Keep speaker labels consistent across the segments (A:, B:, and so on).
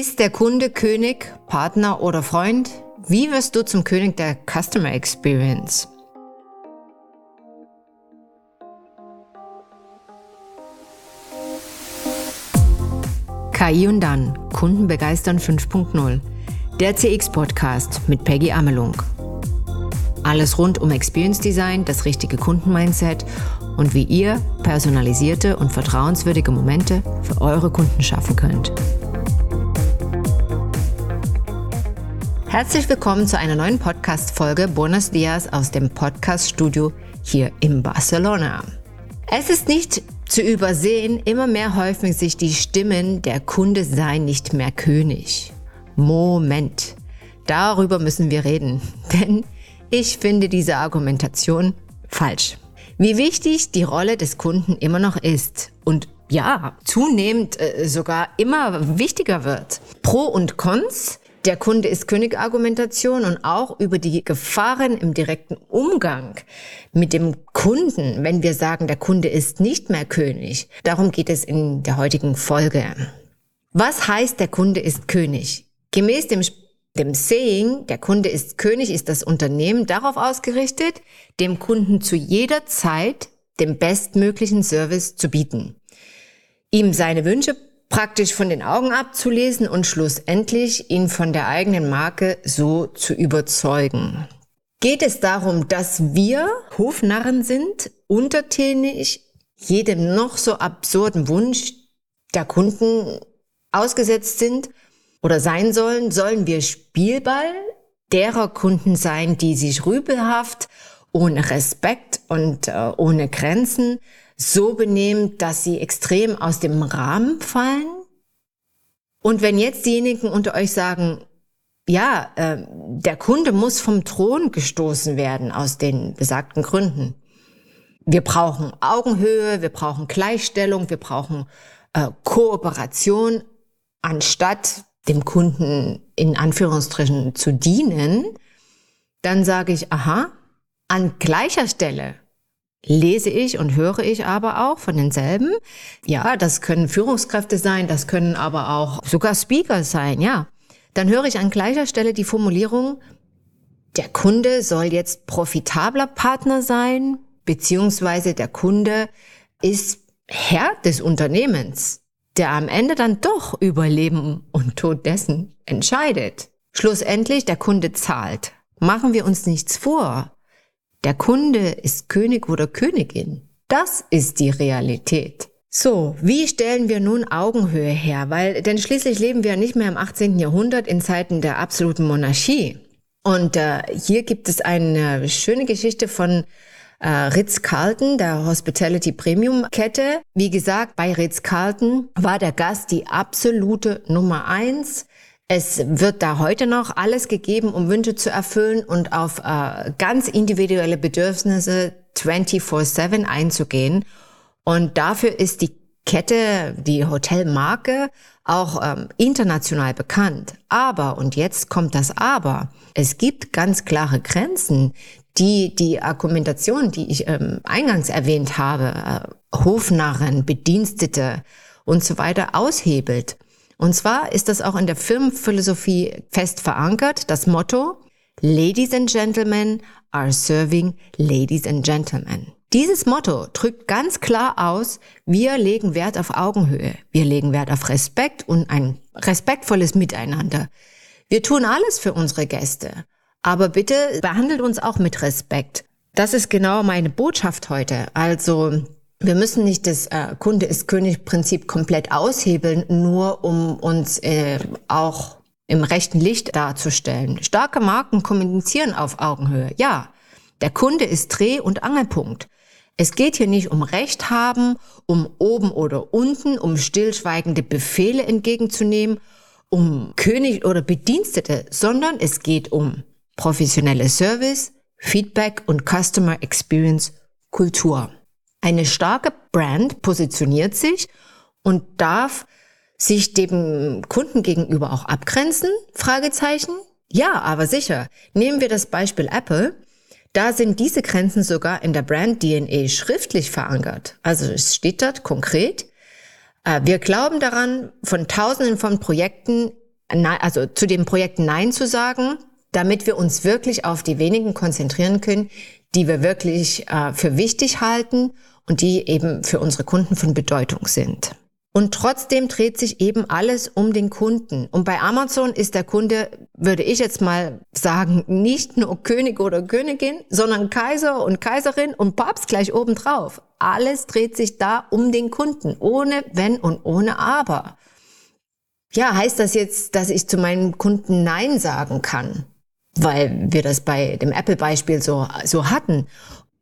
A: Ist der Kunde König, Partner oder Freund? Wie wirst du zum König der Customer Experience? KI und dann, Kunden begeistern 5.0. Der CX-Podcast mit Peggy Amelung. Alles rund um Experience Design, das richtige Kundenmindset und wie ihr personalisierte und vertrauenswürdige Momente für eure Kunden schaffen könnt. Herzlich willkommen zu einer neuen Podcast-Folge Buenos Dias aus dem Podcast-Studio hier in Barcelona. Es ist nicht zu übersehen, immer mehr häufen sich die Stimmen, der Kunde sei nicht mehr König. Moment, darüber müssen wir reden, denn ich finde diese Argumentation falsch. Wie wichtig die Rolle des Kunden immer noch ist und ja, zunehmend äh, sogar immer wichtiger wird. Pro und Cons der Kunde ist König-Argumentation und auch über die Gefahren im direkten Umgang mit dem Kunden, wenn wir sagen, der Kunde ist nicht mehr König. Darum geht es in der heutigen Folge. Was heißt, der Kunde ist König? Gemäß dem, dem Saying, der Kunde ist König, ist das Unternehmen darauf ausgerichtet, dem Kunden zu jeder Zeit den bestmöglichen Service zu bieten, ihm seine Wünsche praktisch von den Augen abzulesen und schlussendlich ihn von der eigenen Marke so zu überzeugen. Geht es darum, dass wir Hofnarren sind, untertänig, jedem noch so absurden Wunsch der Kunden ausgesetzt sind oder sein sollen? Sollen wir Spielball derer Kunden sein, die sich rübelhaft, ohne Respekt und äh, ohne Grenzen so benehmen, dass sie extrem aus dem Rahmen fallen? Und wenn jetzt diejenigen unter euch sagen, ja, äh, der Kunde muss vom Thron gestoßen werden aus den besagten Gründen. Wir brauchen Augenhöhe, wir brauchen Gleichstellung, wir brauchen äh, Kooperation, anstatt dem Kunden in Anführungsstrichen zu dienen, dann sage ich, aha, an gleicher Stelle lese ich und höre ich aber auch von denselben. Ja, das können Führungskräfte sein, das können aber auch sogar Speaker sein, ja. Dann höre ich an gleicher Stelle die Formulierung, der Kunde soll jetzt profitabler Partner sein, beziehungsweise der Kunde ist Herr des Unternehmens, der am Ende dann doch über Leben und Tod dessen entscheidet. Schlussendlich, der Kunde zahlt. Machen wir uns nichts vor. Der Kunde ist König oder Königin. Das ist die Realität. So, wie stellen wir nun Augenhöhe her? Weil, denn schließlich leben wir nicht mehr im 18. Jahrhundert in Zeiten der absoluten Monarchie. Und äh, hier gibt es eine schöne Geschichte von äh, Ritz-Carlton, der Hospitality Premium Kette. Wie gesagt, bei Ritz-Carlton war der Gast die absolute Nummer eins. Es wird da heute noch alles gegeben, um Wünsche zu erfüllen und auf äh, ganz individuelle Bedürfnisse 24/7 einzugehen. Und dafür ist die Kette, die Hotelmarke, auch ähm, international bekannt. Aber, und jetzt kommt das Aber, es gibt ganz klare Grenzen, die die Argumentation, die ich ähm, eingangs erwähnt habe, äh, Hofnarren, Bedienstete und so weiter aushebelt. Und zwar ist das auch in der Firmenphilosophie fest verankert, das Motto Ladies and Gentlemen are serving Ladies and Gentlemen. Dieses Motto drückt ganz klar aus, wir legen Wert auf Augenhöhe, wir legen Wert auf Respekt und ein respektvolles Miteinander. Wir tun alles für unsere Gäste, aber bitte behandelt uns auch mit Respekt. Das ist genau meine Botschaft heute. Also wir müssen nicht das äh, Kunde ist König-Prinzip komplett aushebeln, nur um uns äh, auch im rechten Licht darzustellen. Starke Marken kommunizieren auf Augenhöhe. Ja, der Kunde ist Dreh- und Angelpunkt. Es geht hier nicht um Recht haben, um oben oder unten, um stillschweigende Befehle entgegenzunehmen, um König oder Bedienstete, sondern es geht um professionelle Service, Feedback und Customer Experience Kultur. Eine starke Brand positioniert sich und darf sich dem Kunden gegenüber auch abgrenzen? Fragezeichen. Ja, aber sicher. Nehmen wir das Beispiel Apple. Da sind diese Grenzen sogar in der Brand DNA schriftlich verankert. Also es steht dort konkret. Äh, wir glauben daran, von Tausenden von Projekten also zu dem Projekt Nein zu sagen, damit wir uns wirklich auf die wenigen konzentrieren können, die wir wirklich äh, für wichtig halten und die eben für unsere Kunden von Bedeutung sind. Und trotzdem dreht sich eben alles um den Kunden. Und bei Amazon ist der Kunde, würde ich jetzt mal sagen, nicht nur König oder Königin, sondern Kaiser und Kaiserin und Papst gleich obendrauf. Alles dreht sich da um den Kunden, ohne Wenn und ohne Aber. Ja, heißt das jetzt, dass ich zu meinem Kunden Nein sagen kann? Weil wir das bei dem Apple-Beispiel so, so hatten.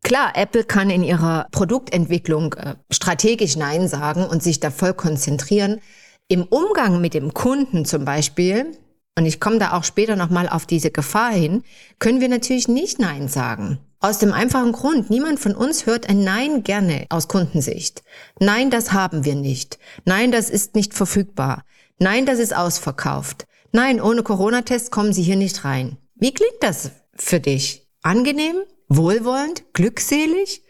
A: Klar, Apple kann in ihrer Produktentwicklung äh, strategisch Nein sagen und sich da voll konzentrieren. Im Umgang mit dem Kunden zum Beispiel, und ich komme da auch später nochmal auf diese Gefahr hin, können wir natürlich nicht Nein sagen. Aus dem einfachen Grund, niemand von uns hört ein Nein gerne aus Kundensicht. Nein, das haben wir nicht. Nein, das ist nicht verfügbar. Nein, das ist ausverkauft. Nein, ohne Corona-Test kommen Sie hier nicht rein. Wie klingt das für dich? Angenehm? wohlwollend, glückselig.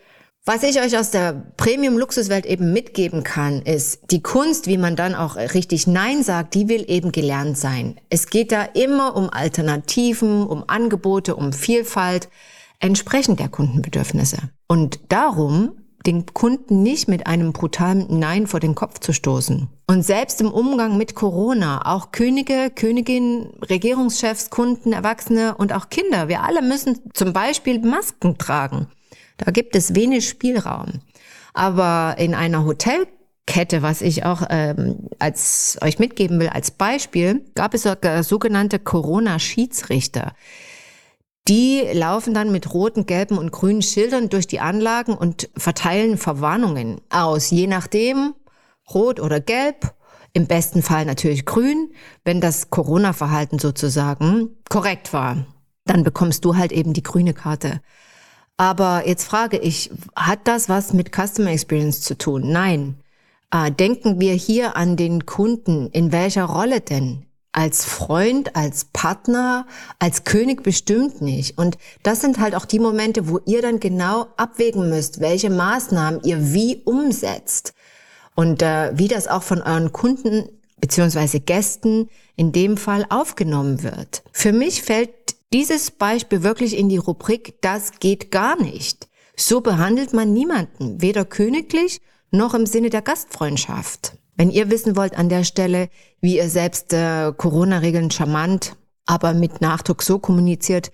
A: Was ich euch aus der Premium-Luxuswelt eben mitgeben kann, ist, die Kunst, wie man dann auch richtig Nein sagt, die will eben gelernt sein. Es geht da immer um Alternativen, um Angebote, um Vielfalt, entsprechend der Kundenbedürfnisse. Und darum den Kunden nicht mit einem brutalen Nein vor den Kopf zu stoßen. Und selbst im Umgang mit Corona, auch Könige, Königinnen, Regierungschefs, Kunden, Erwachsene und auch Kinder, wir alle müssen zum Beispiel Masken tragen. Da gibt es wenig Spielraum. Aber in einer Hotelkette, was ich auch ähm, als euch mitgeben will als Beispiel, gab es sogenannte Corona-Schiedsrichter. Die laufen dann mit roten, gelben und grünen Schildern durch die Anlagen und verteilen Verwarnungen aus, je nachdem, rot oder gelb, im besten Fall natürlich grün, wenn das Corona-Verhalten sozusagen korrekt war. Dann bekommst du halt eben die grüne Karte. Aber jetzt frage ich, hat das was mit Customer Experience zu tun? Nein. Äh, denken wir hier an den Kunden. In welcher Rolle denn? Als Freund, als Partner, als König bestimmt nicht. Und das sind halt auch die Momente, wo ihr dann genau abwägen müsst, welche Maßnahmen ihr wie umsetzt. Und äh, wie das auch von euren Kunden beziehungsweise Gästen in dem Fall aufgenommen wird. Für mich fällt dieses Beispiel wirklich in die Rubrik, das geht gar nicht. So behandelt man niemanden, weder königlich noch im Sinne der Gastfreundschaft. Wenn ihr wissen wollt an der Stelle, wie ihr selbst äh, Corona-Regeln charmant, aber mit Nachdruck so kommuniziert,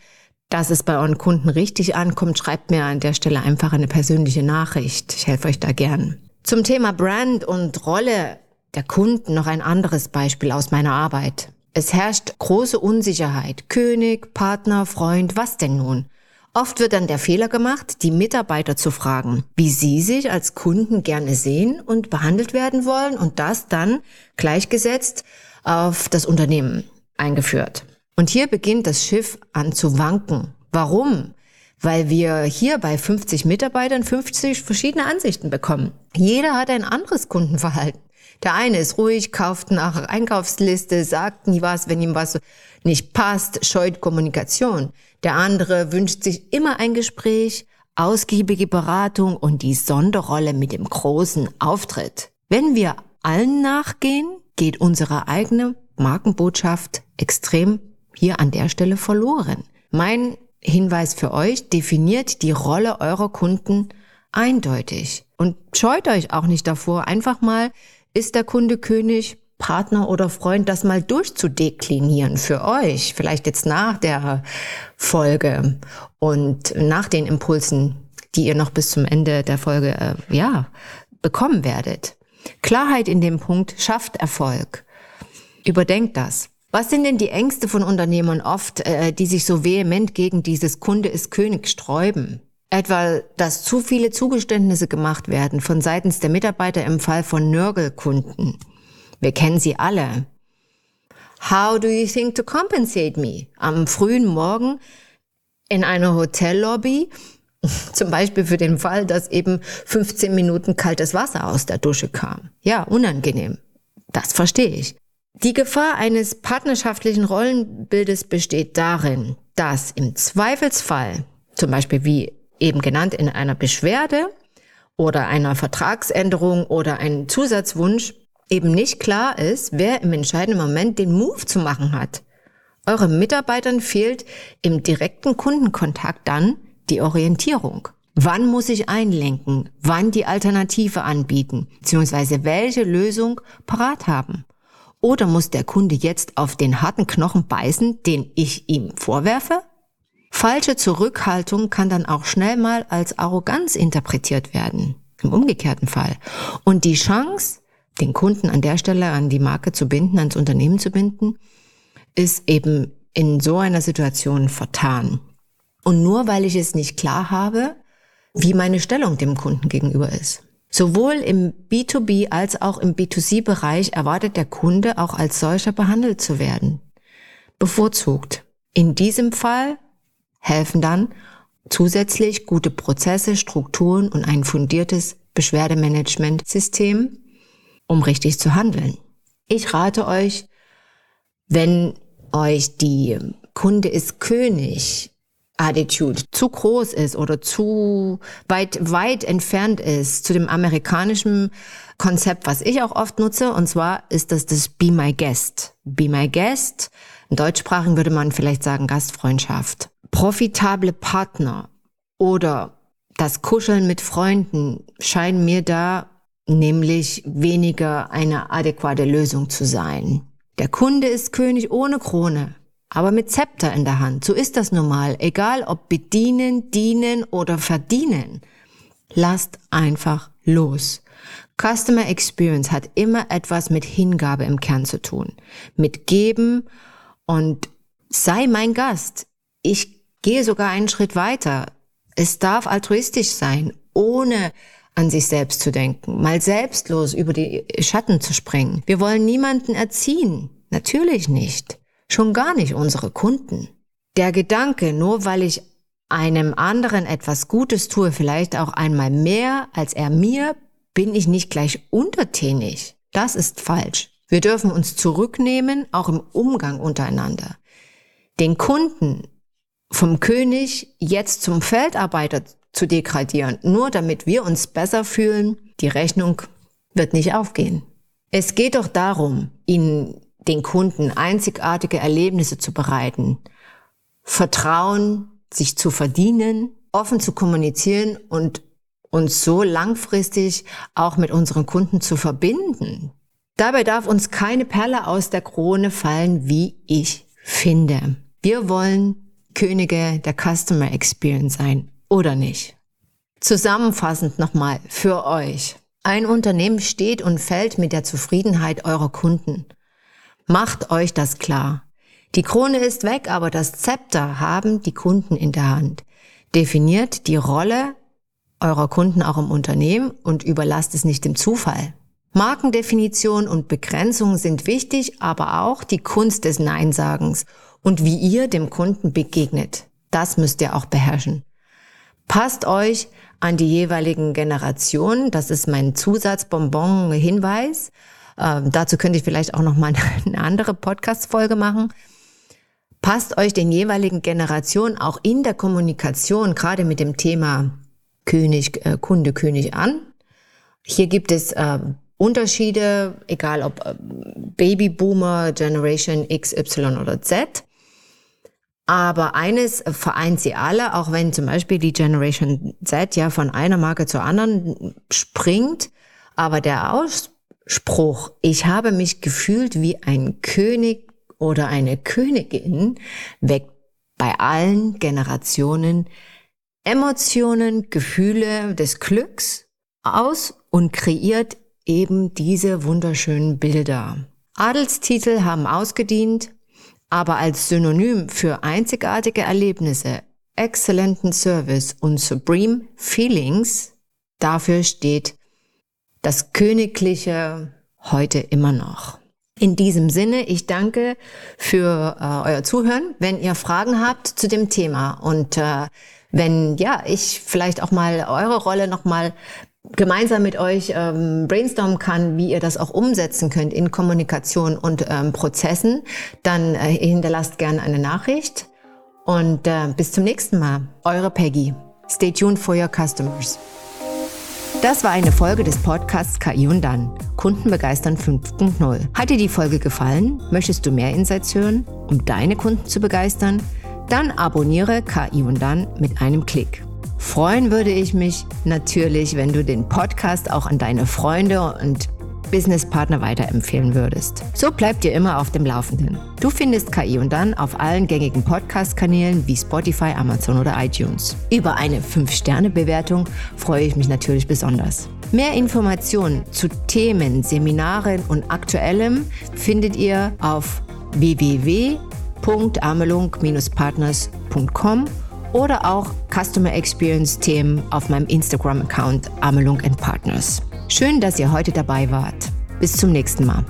A: dass es bei euren Kunden richtig ankommt, schreibt mir an der Stelle einfach eine persönliche Nachricht. Ich helfe euch da gern. Zum Thema Brand und Rolle der Kunden noch ein anderes Beispiel aus meiner Arbeit. Es herrscht große Unsicherheit. König, Partner, Freund, was denn nun? Oft wird dann der Fehler gemacht, die Mitarbeiter zu fragen, wie sie sich als Kunden gerne sehen und behandelt werden wollen und das dann gleichgesetzt auf das Unternehmen eingeführt. Und hier beginnt das Schiff an zu wanken. Warum? Weil wir hier bei 50 Mitarbeitern 50 verschiedene Ansichten bekommen. Jeder hat ein anderes Kundenverhalten. Der eine ist ruhig, kauft nach Einkaufsliste, sagt nie was, wenn ihm was nicht passt, scheut Kommunikation. Der andere wünscht sich immer ein Gespräch, ausgiebige Beratung und die Sonderrolle mit dem großen Auftritt. Wenn wir allen nachgehen, geht unsere eigene Markenbotschaft extrem hier an der Stelle verloren. Mein Hinweis für euch, definiert die Rolle eurer Kunden eindeutig und scheut euch auch nicht davor, einfach mal, ist der Kunde König, Partner oder Freund das mal durchzudeklinieren für euch, vielleicht jetzt nach der Folge und nach den Impulsen, die ihr noch bis zum Ende der Folge äh, ja bekommen werdet. Klarheit in dem Punkt schafft Erfolg. Überdenkt das. Was sind denn die Ängste von Unternehmern oft, äh, die sich so vehement gegen dieses Kunde ist König sträuben? Etwa, dass zu viele Zugeständnisse gemacht werden von seitens der Mitarbeiter im Fall von Nörgelkunden. Wir kennen sie alle. How do you think to compensate me? Am frühen Morgen in einer Hotellobby, zum Beispiel für den Fall, dass eben 15 Minuten kaltes Wasser aus der Dusche kam. Ja, unangenehm. Das verstehe ich. Die Gefahr eines partnerschaftlichen Rollenbildes besteht darin, dass im Zweifelsfall, zum Beispiel wie eben genannt in einer Beschwerde oder einer Vertragsänderung oder einem Zusatzwunsch, eben nicht klar ist, wer im entscheidenden Moment den Move zu machen hat. Euren Mitarbeitern fehlt im direkten Kundenkontakt dann die Orientierung. Wann muss ich einlenken? Wann die Alternative anbieten? Beziehungsweise welche Lösung parat haben? Oder muss der Kunde jetzt auf den harten Knochen beißen, den ich ihm vorwerfe? Falsche Zurückhaltung kann dann auch schnell mal als Arroganz interpretiert werden. Im umgekehrten Fall. Und die Chance, den Kunden an der Stelle an die Marke zu binden, ans Unternehmen zu binden, ist eben in so einer Situation vertan. Und nur weil ich es nicht klar habe, wie meine Stellung dem Kunden gegenüber ist. Sowohl im B2B als auch im B2C-Bereich erwartet der Kunde auch als solcher behandelt zu werden. Bevorzugt. In diesem Fall helfen dann zusätzlich gute Prozesse, Strukturen und ein fundiertes Beschwerdemanagementsystem, um richtig zu handeln. Ich rate euch, wenn euch die Kunde ist König Attitude zu groß ist oder zu weit, weit entfernt ist zu dem amerikanischen Konzept, was ich auch oft nutze, und zwar ist das das Be My Guest. Be My Guest. In Deutschsprachen würde man vielleicht sagen Gastfreundschaft. Profitable Partner oder das Kuscheln mit Freunden scheinen mir da nämlich weniger eine adäquate Lösung zu sein. Der Kunde ist König ohne Krone, aber mit Zepter in der Hand. So ist das normal, egal ob bedienen, dienen oder verdienen. Lasst einfach los. Customer Experience hat immer etwas mit Hingabe im Kern zu tun, mit Geben und sei mein Gast. Ich gehe sogar einen Schritt weiter. Es darf altruistisch sein, ohne an sich selbst zu denken, mal selbstlos über die Schatten zu springen. Wir wollen niemanden erziehen. Natürlich nicht. Schon gar nicht unsere Kunden. Der Gedanke, nur weil ich einem anderen etwas Gutes tue, vielleicht auch einmal mehr als er mir, bin ich nicht gleich untertänig. Das ist falsch. Wir dürfen uns zurücknehmen, auch im Umgang untereinander. Den Kunden vom König jetzt zum Feldarbeiter zu degradieren, nur damit wir uns besser fühlen, die Rechnung wird nicht aufgehen. Es geht doch darum, ihnen den Kunden einzigartige Erlebnisse zu bereiten, Vertrauen sich zu verdienen, offen zu kommunizieren und uns so langfristig auch mit unseren Kunden zu verbinden. Dabei darf uns keine Perle aus der Krone fallen, wie ich finde. Wir wollen Könige der Customer Experience sein oder nicht. Zusammenfassend nochmal für euch. Ein Unternehmen steht und fällt mit der Zufriedenheit eurer Kunden. Macht euch das klar. Die Krone ist weg, aber das Zepter haben die Kunden in der Hand. Definiert die Rolle eurer Kunden auch im Unternehmen und überlasst es nicht dem Zufall. Markendefinition und Begrenzung sind wichtig, aber auch die Kunst des Neinsagens und wie ihr dem Kunden begegnet. Das müsst ihr auch beherrschen. Passt euch an die jeweiligen Generationen. Das ist mein Zusatzbonbon-Hinweis. Ähm, dazu könnte ich vielleicht auch noch mal eine andere Podcast-Folge machen. Passt euch den jeweiligen Generationen auch in der Kommunikation, gerade mit dem Thema König, äh, Kunde, König an. Hier gibt es äh, Unterschiede, egal ob äh, Babyboomer, Generation X, Y oder Z. Aber eines vereint sie alle, auch wenn zum Beispiel die Generation Z ja von einer Marke zur anderen springt. Aber der Ausspruch, ich habe mich gefühlt wie ein König oder eine Königin, weckt bei allen Generationen Emotionen, Gefühle des Glücks aus und kreiert eben diese wunderschönen Bilder. Adelstitel haben ausgedient, aber als Synonym für einzigartige Erlebnisse, exzellenten Service und supreme Feelings, dafür steht das Königliche heute immer noch. In diesem Sinne, ich danke für äh, euer Zuhören. Wenn ihr Fragen habt zu dem Thema und äh, wenn ja, ich vielleicht auch mal eure Rolle noch mal gemeinsam mit euch ähm, brainstormen kann, wie ihr das auch umsetzen könnt in Kommunikation und ähm, Prozessen, dann äh, hinterlasst gerne eine Nachricht. Und äh, bis zum nächsten Mal. Eure Peggy. Stay tuned for your customers. Das war eine Folge des Podcasts KI und dann. Kunden begeistern 5.0. Hat dir die Folge gefallen? Möchtest du mehr Insights hören, um deine Kunden zu begeistern? Dann abonniere KI und dann mit einem Klick. Freuen würde ich mich natürlich, wenn du den Podcast auch an deine Freunde und Businesspartner weiterempfehlen würdest. So bleibt ihr immer auf dem Laufenden. Du findest KI und dann auf allen gängigen Podcast-Kanälen wie Spotify, Amazon oder iTunes. Über eine 5-Sterne-Bewertung freue ich mich natürlich besonders. Mehr Informationen zu Themen, Seminaren und Aktuellem findet ihr auf www.amelung-partners.com oder auch Customer Experience Themen auf meinem Instagram-Account Amelung Partners. Schön, dass ihr heute dabei wart. Bis zum nächsten Mal.